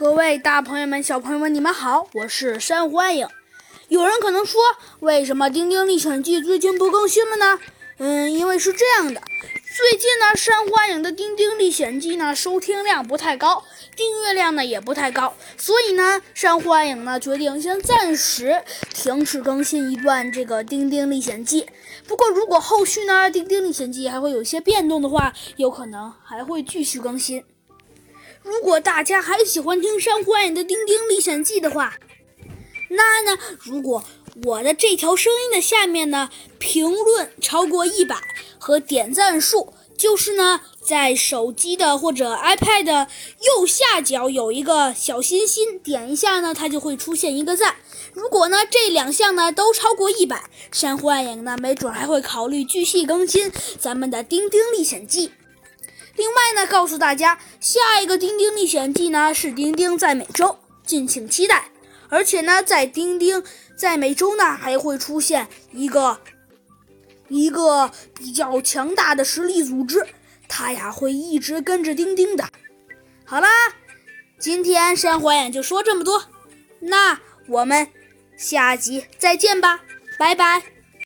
各位大朋友们、小朋友们，你们好，我是山欢迎。有人可能说，为什么《丁丁历险记》最近不更新了呢？嗯，因为是这样的，最近呢，山欢迎的《丁丁历险记》呢收听量不太高，订阅量呢也不太高，所以呢，山欢迎呢决定先暂时停止更新一段这个《丁丁历险记》。不过，如果后续呢，《丁丁历险记》还会有些变动的话，有可能还会继续更新。如果大家还喜欢听山欢迎的《丁丁历险记》的话，那呢，如果我的这条声音的下面呢评论超过一百和点赞数，就是呢在手机的或者 iPad 的右下角有一个小心心，点一下呢，它就会出现一个赞。如果呢这两项呢都超过一百，山欢迎呢没准还会考虑继续更新咱们的《丁丁历险记》。另外呢，告诉大家，下一个《丁丁历险记》呢是丁丁在美洲，敬请期待。而且呢，在丁丁在美洲呢还会出现一个一个比较强大的实力组织，他呀会一直跟着丁丁的。好啦，今天山火眼就说这么多，那我们下集再见吧，拜拜。